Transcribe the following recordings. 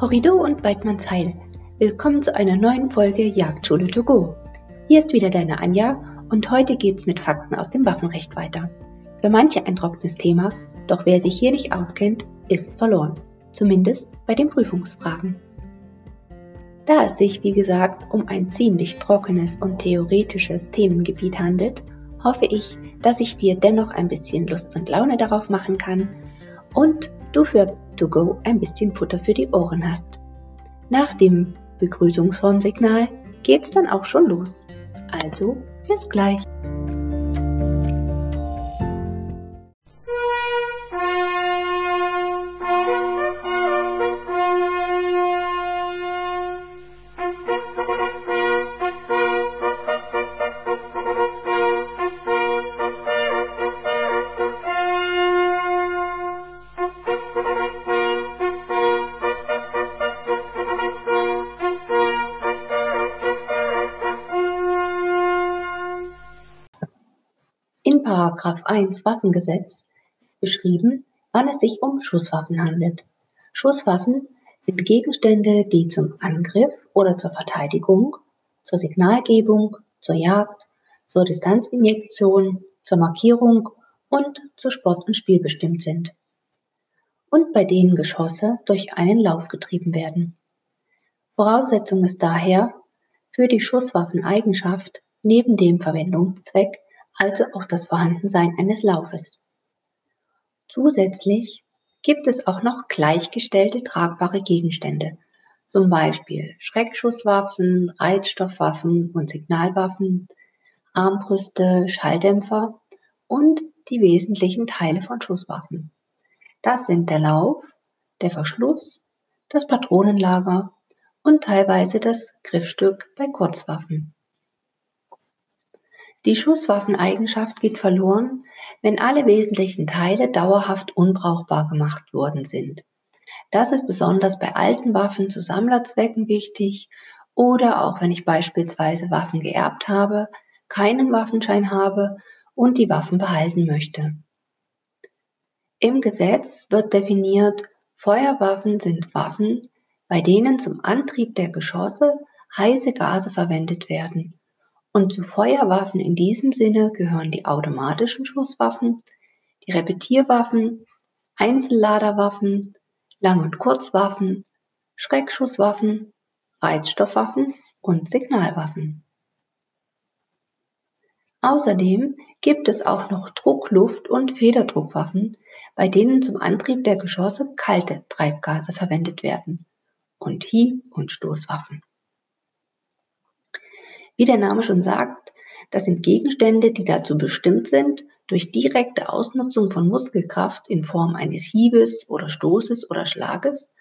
Horrido und Weidmanns Heil. Willkommen zu einer neuen Folge Jagdschule to go. Hier ist wieder deine Anja und heute geht's mit Fakten aus dem Waffenrecht weiter. Für manche ein trockenes Thema, doch wer sich hier nicht auskennt, ist verloren. Zumindest bei den Prüfungsfragen. Da es sich, wie gesagt, um ein ziemlich trockenes und theoretisches Themengebiet handelt, hoffe ich, dass ich dir dennoch ein bisschen Lust und Laune darauf machen kann und du für To Go ein bisschen Futter für die Ohren hast. Nach dem Begrüßungshornsignal geht's dann auch schon los. Also bis gleich. 1 Waffengesetz beschrieben, wann es sich um Schusswaffen handelt. Schusswaffen sind Gegenstände, die zum Angriff oder zur Verteidigung, zur Signalgebung, zur Jagd, zur Distanzinjektion, zur Markierung und zu Sport und Spiel bestimmt sind. Und bei denen Geschosse durch einen Lauf getrieben werden. Voraussetzung ist daher für die Schusswaffeneigenschaft neben dem Verwendungszweck also auch das Vorhandensein eines Laufes. Zusätzlich gibt es auch noch gleichgestellte tragbare Gegenstände, zum Beispiel Schreckschusswaffen, Reizstoffwaffen und Signalwaffen, Armbrüste, Schalldämpfer und die wesentlichen Teile von Schusswaffen. Das sind der Lauf, der Verschluss, das Patronenlager und teilweise das Griffstück bei Kurzwaffen. Die Schusswaffeneigenschaft geht verloren, wenn alle wesentlichen Teile dauerhaft unbrauchbar gemacht worden sind. Das ist besonders bei alten Waffen zu Sammlerzwecken wichtig oder auch wenn ich beispielsweise Waffen geerbt habe, keinen Waffenschein habe und die Waffen behalten möchte. Im Gesetz wird definiert, Feuerwaffen sind Waffen, bei denen zum Antrieb der Geschosse heiße Gase verwendet werden und zu Feuerwaffen in diesem Sinne gehören die automatischen Schusswaffen, die Repetierwaffen, Einzelladerwaffen, Lang- und Kurzwaffen, Schreckschusswaffen, Reizstoffwaffen und Signalwaffen. Außerdem gibt es auch noch Druckluft- und Federdruckwaffen, bei denen zum Antrieb der Geschosse kalte Treibgase verwendet werden und Hieb- und Stoßwaffen. Wie der Name schon sagt, das sind Gegenstände, die dazu bestimmt sind, durch direkte Ausnutzung von Muskelkraft in Form eines Hiebes oder Stoßes oder Schlages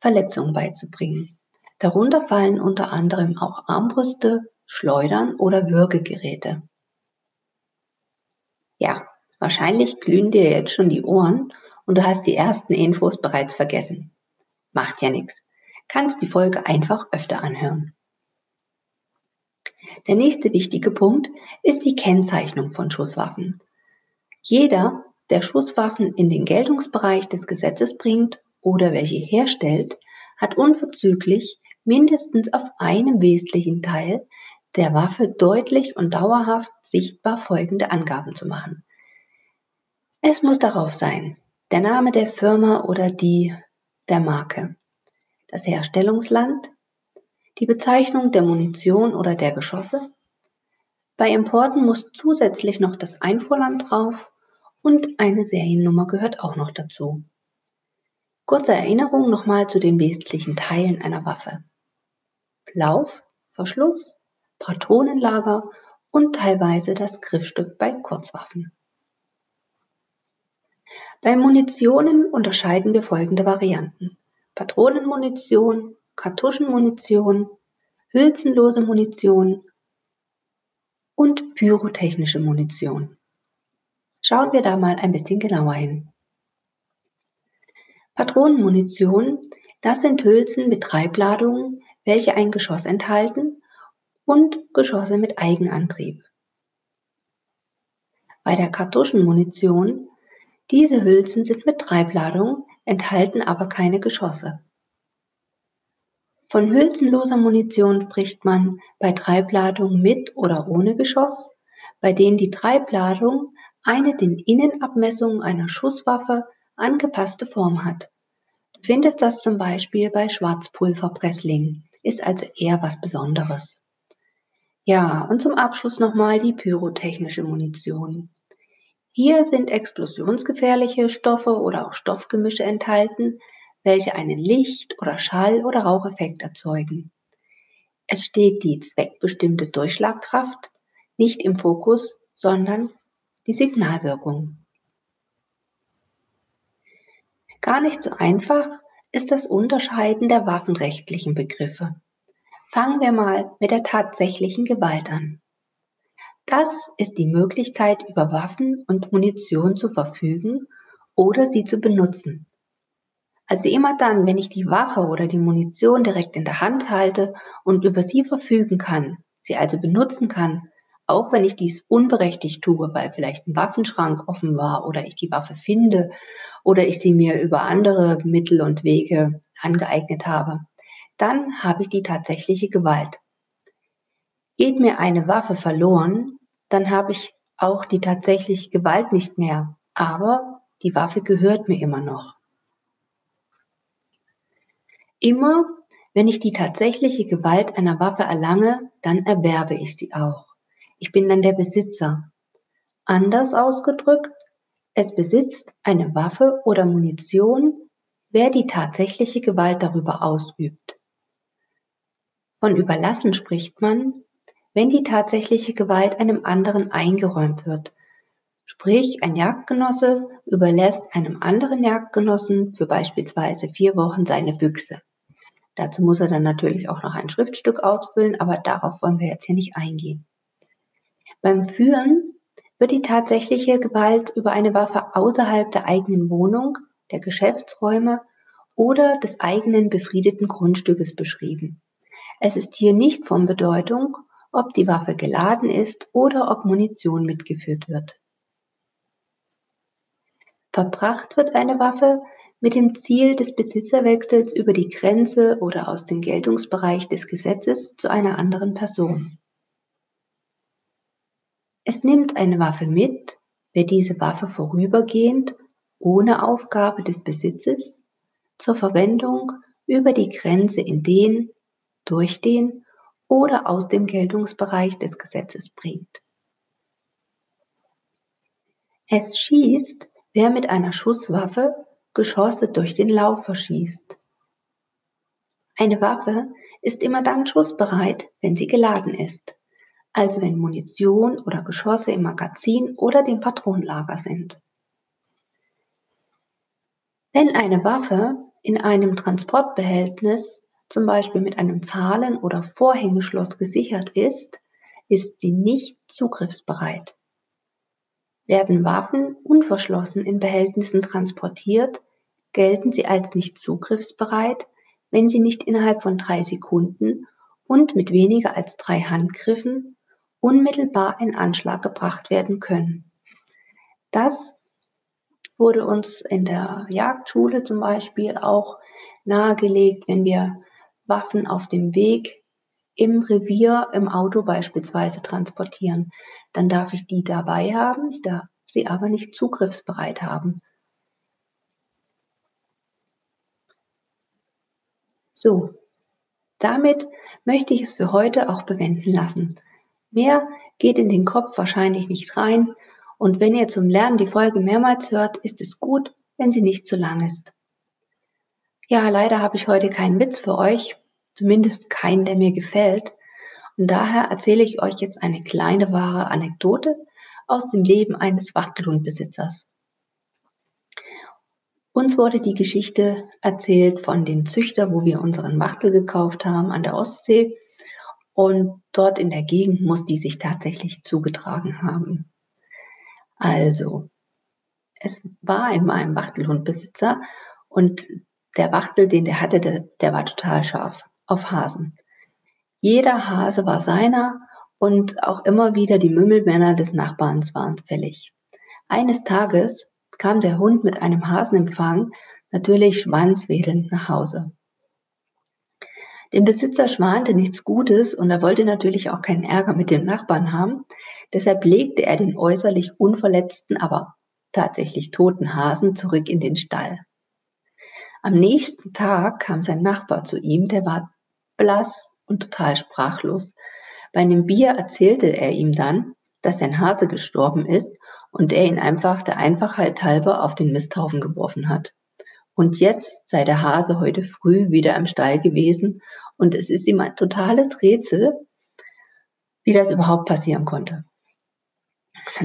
Verletzungen beizubringen. Darunter fallen unter anderem auch Armbrüste, Schleudern oder Würgegeräte. Ja, wahrscheinlich glühen dir jetzt schon die Ohren und du hast die ersten Infos bereits vergessen. Macht ja nichts. Kannst die Folge einfach öfter anhören. Der nächste wichtige Punkt ist die Kennzeichnung von Schusswaffen. Jeder, der Schusswaffen in den Geltungsbereich des Gesetzes bringt oder welche herstellt, hat unverzüglich mindestens auf einem wesentlichen Teil der Waffe deutlich und dauerhaft sichtbar folgende Angaben zu machen. Es muss darauf sein, der Name der Firma oder die der Marke, das Herstellungsland, die Bezeichnung der Munition oder der Geschosse. Bei Importen muss zusätzlich noch das Einfuhrland drauf und eine Seriennummer gehört auch noch dazu. Kurze Erinnerung nochmal zu den wesentlichen Teilen einer Waffe. Lauf, Verschluss, Patronenlager und teilweise das Griffstück bei Kurzwaffen. Bei Munitionen unterscheiden wir folgende Varianten. Patronenmunition, Kartuschenmunition, hülsenlose Munition und pyrotechnische Munition. Schauen wir da mal ein bisschen genauer hin. Patronenmunition, das sind Hülsen mit Treibladungen, welche ein Geschoss enthalten und Geschosse mit Eigenantrieb. Bei der Kartuschenmunition, diese Hülsen sind mit Treibladung, enthalten aber keine Geschosse. Von hülsenloser Munition spricht man bei Treibladung mit oder ohne Geschoss, bei denen die Treibladung eine den Innenabmessungen einer Schusswaffe angepasste Form hat. Du findest das zum Beispiel bei Schwarzpulverpresslingen, ist also eher was Besonderes. Ja, und zum Abschluss nochmal die pyrotechnische Munition. Hier sind explosionsgefährliche Stoffe oder auch Stoffgemische enthalten, welche einen Licht- oder Schall- oder Raucheffekt erzeugen. Es steht die zweckbestimmte Durchschlagkraft nicht im Fokus, sondern die Signalwirkung. Gar nicht so einfach ist das Unterscheiden der waffenrechtlichen Begriffe. Fangen wir mal mit der tatsächlichen Gewalt an. Das ist die Möglichkeit, über Waffen und Munition zu verfügen oder sie zu benutzen. Also immer dann, wenn ich die Waffe oder die Munition direkt in der Hand halte und über sie verfügen kann, sie also benutzen kann, auch wenn ich dies unberechtigt tue, weil vielleicht ein Waffenschrank offen war oder ich die Waffe finde oder ich sie mir über andere Mittel und Wege angeeignet habe, dann habe ich die tatsächliche Gewalt. Geht mir eine Waffe verloren, dann habe ich auch die tatsächliche Gewalt nicht mehr, aber die Waffe gehört mir immer noch. Immer, wenn ich die tatsächliche Gewalt einer Waffe erlange, dann erwerbe ich sie auch. Ich bin dann der Besitzer. Anders ausgedrückt, es besitzt eine Waffe oder Munition, wer die tatsächliche Gewalt darüber ausübt. Von Überlassen spricht man, wenn die tatsächliche Gewalt einem anderen eingeräumt wird. Sprich, ein Jagdgenosse überlässt einem anderen Jagdgenossen für beispielsweise vier Wochen seine Büchse. Dazu muss er dann natürlich auch noch ein Schriftstück ausfüllen, aber darauf wollen wir jetzt hier nicht eingehen. Beim Führen wird die tatsächliche Gewalt über eine Waffe außerhalb der eigenen Wohnung, der Geschäftsräume oder des eigenen befriedeten Grundstückes beschrieben. Es ist hier nicht von Bedeutung, ob die Waffe geladen ist oder ob Munition mitgeführt wird. Verbracht wird eine Waffe, mit dem Ziel des Besitzerwechsels über die Grenze oder aus dem Geltungsbereich des Gesetzes zu einer anderen Person. Es nimmt eine Waffe mit, wer diese Waffe vorübergehend, ohne Aufgabe des Besitzes, zur Verwendung über die Grenze in den, durch den oder aus dem Geltungsbereich des Gesetzes bringt. Es schießt, wer mit einer Schusswaffe Geschosse durch den Lauf verschießt. Eine Waffe ist immer dann schussbereit, wenn sie geladen ist, also wenn Munition oder Geschosse im Magazin oder dem Patronenlager sind. Wenn eine Waffe in einem Transportbehältnis, zum Beispiel mit einem Zahlen- oder Vorhängeschloss gesichert ist, ist sie nicht zugriffsbereit. Werden Waffen unverschlossen in Behältnissen transportiert, gelten sie als nicht zugriffsbereit, wenn sie nicht innerhalb von drei Sekunden und mit weniger als drei Handgriffen unmittelbar in Anschlag gebracht werden können. Das wurde uns in der Jagdschule zum Beispiel auch nahegelegt, wenn wir Waffen auf dem Weg im Revier, im Auto beispielsweise transportieren. Dann darf ich die dabei haben, ich darf sie aber nicht zugriffsbereit haben. So, damit möchte ich es für heute auch bewenden lassen. Mehr geht in den Kopf wahrscheinlich nicht rein und wenn ihr zum Lernen die Folge mehrmals hört, ist es gut, wenn sie nicht zu lang ist. Ja, leider habe ich heute keinen Witz für euch, zumindest keinen, der mir gefällt. Und daher erzähle ich euch jetzt eine kleine wahre Anekdote aus dem Leben eines Wachtelhundbesitzers. Uns wurde die Geschichte erzählt von dem Züchter, wo wir unseren Wachtel gekauft haben an der Ostsee. Und dort in der Gegend muss die sich tatsächlich zugetragen haben. Also, es war in meinem Wachtelhundbesitzer und der Wachtel, den der hatte, der, der war total scharf auf Hasen. Jeder Hase war seiner und auch immer wieder die Mümmelmänner des Nachbarns waren fällig. Eines Tages kam der Hund mit einem Hasenempfang natürlich schwanzwedelnd nach Hause. Dem Besitzer schwante nichts Gutes und er wollte natürlich auch keinen Ärger mit dem Nachbarn haben. Deshalb legte er den äußerlich unverletzten, aber tatsächlich toten Hasen zurück in den Stall. Am nächsten Tag kam sein Nachbar zu ihm, der war blass und total sprachlos. Bei einem Bier erzählte er ihm dann, dass sein Hase gestorben ist und er ihn einfach der Einfachheit halber auf den Misthaufen geworfen hat. Und jetzt sei der Hase heute früh wieder im Stall gewesen und es ist ihm ein totales Rätsel, wie das überhaupt passieren konnte.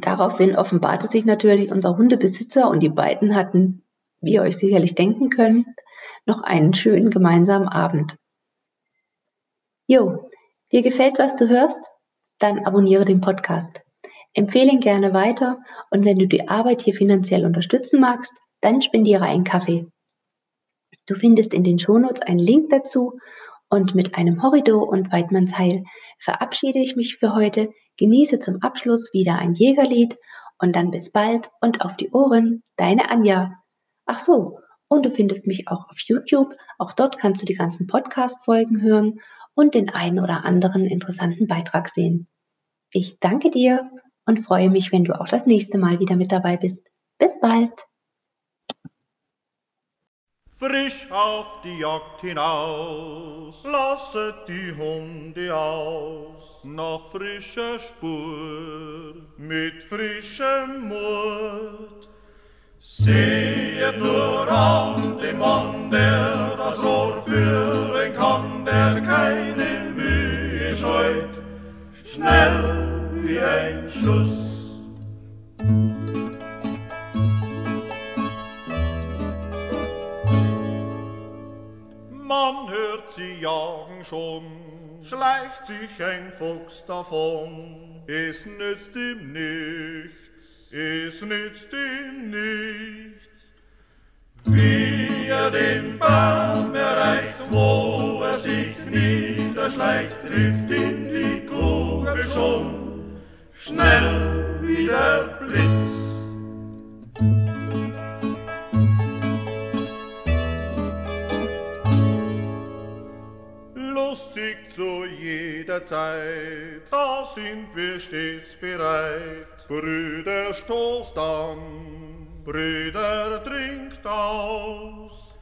Daraufhin offenbarte sich natürlich unser Hundebesitzer und die beiden hatten, wie ihr euch sicherlich denken könnt, noch einen schönen gemeinsamen Abend. Jo, dir gefällt, was du hörst? Dann abonniere den Podcast. Empfehle ihn gerne weiter und wenn du die Arbeit hier finanziell unterstützen magst, dann spendiere einen Kaffee. Du findest in den Shownotes einen Link dazu und mit einem Horrido und Weidmanns Heil verabschiede ich mich für heute. Genieße zum Abschluss wieder ein Jägerlied und dann bis bald und auf die Ohren, deine Anja. Ach so, und du findest mich auch auf YouTube. Auch dort kannst du die ganzen Podcast-Folgen hören und den einen oder anderen interessanten Beitrag sehen. Ich danke dir und freue mich, wenn du auch das nächste Mal wieder mit dabei bist. Bis bald! Frisch auf die Jagd hinaus, lasset die Hunde aus, nach frischer Spur, mit frischem Mut. Seht nur an den Mann, der das Rohr führen kann, der keine Mühe scheut, schnell wie ein Schuss. Man hört sie jagen schon, schleicht sich ein Fuchs davon. Es nützt ihm nichts, es nützt ihm nichts. Wie er den Baum erreicht, wo er sich niederschleicht, trifft ihn die Kugel schon, schnell wie der Blitz. lustig zu jeder Zeit, da sind wir stets bereit. Brüder, stoßt an, Brüder, trinkt aus.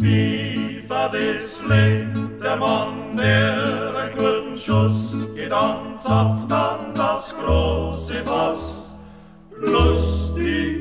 FIFA des lebt der Mann, der einen guten Schuss geht an, zapft an das große Fass. Lustig